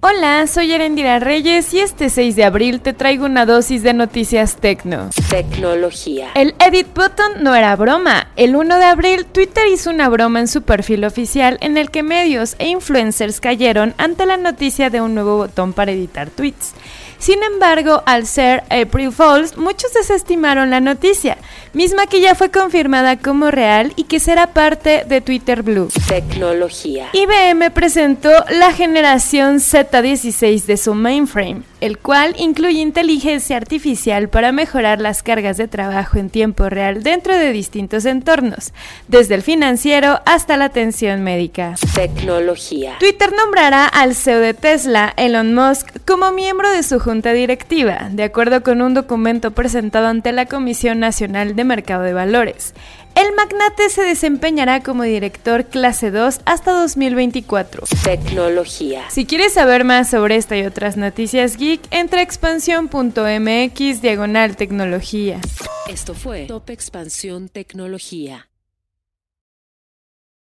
Hola, soy Erendira Reyes y este 6 de abril te traigo una dosis de noticias tecno. Tecnología. El edit button no era broma. El 1 de abril Twitter hizo una broma en su perfil oficial en el que medios e influencers cayeron ante la noticia de un nuevo botón para editar tweets. Sin embargo, al ser April Fools, muchos desestimaron la noticia, misma que ya fue confirmada como real y que será parte de Twitter Blue. Tecnología. IBM presentó la generación Z16 de su mainframe, el cual incluye inteligencia artificial para mejorar las cargas de trabajo en tiempo real dentro de distintos entornos, desde el financiero hasta la atención médica. Tecnología. Twitter nombrará al CEO de Tesla, Elon Musk, como miembro de su junta directiva, de acuerdo con un documento presentado ante la Comisión Nacional de Mercado de Valores. El magnate se desempeñará como director clase 2 hasta 2024. Tecnología. Si quieres saber más sobre esta y otras noticias geek, entra a expansión.mx diagonal tecnología. Esto fue Top Expansión Tecnología.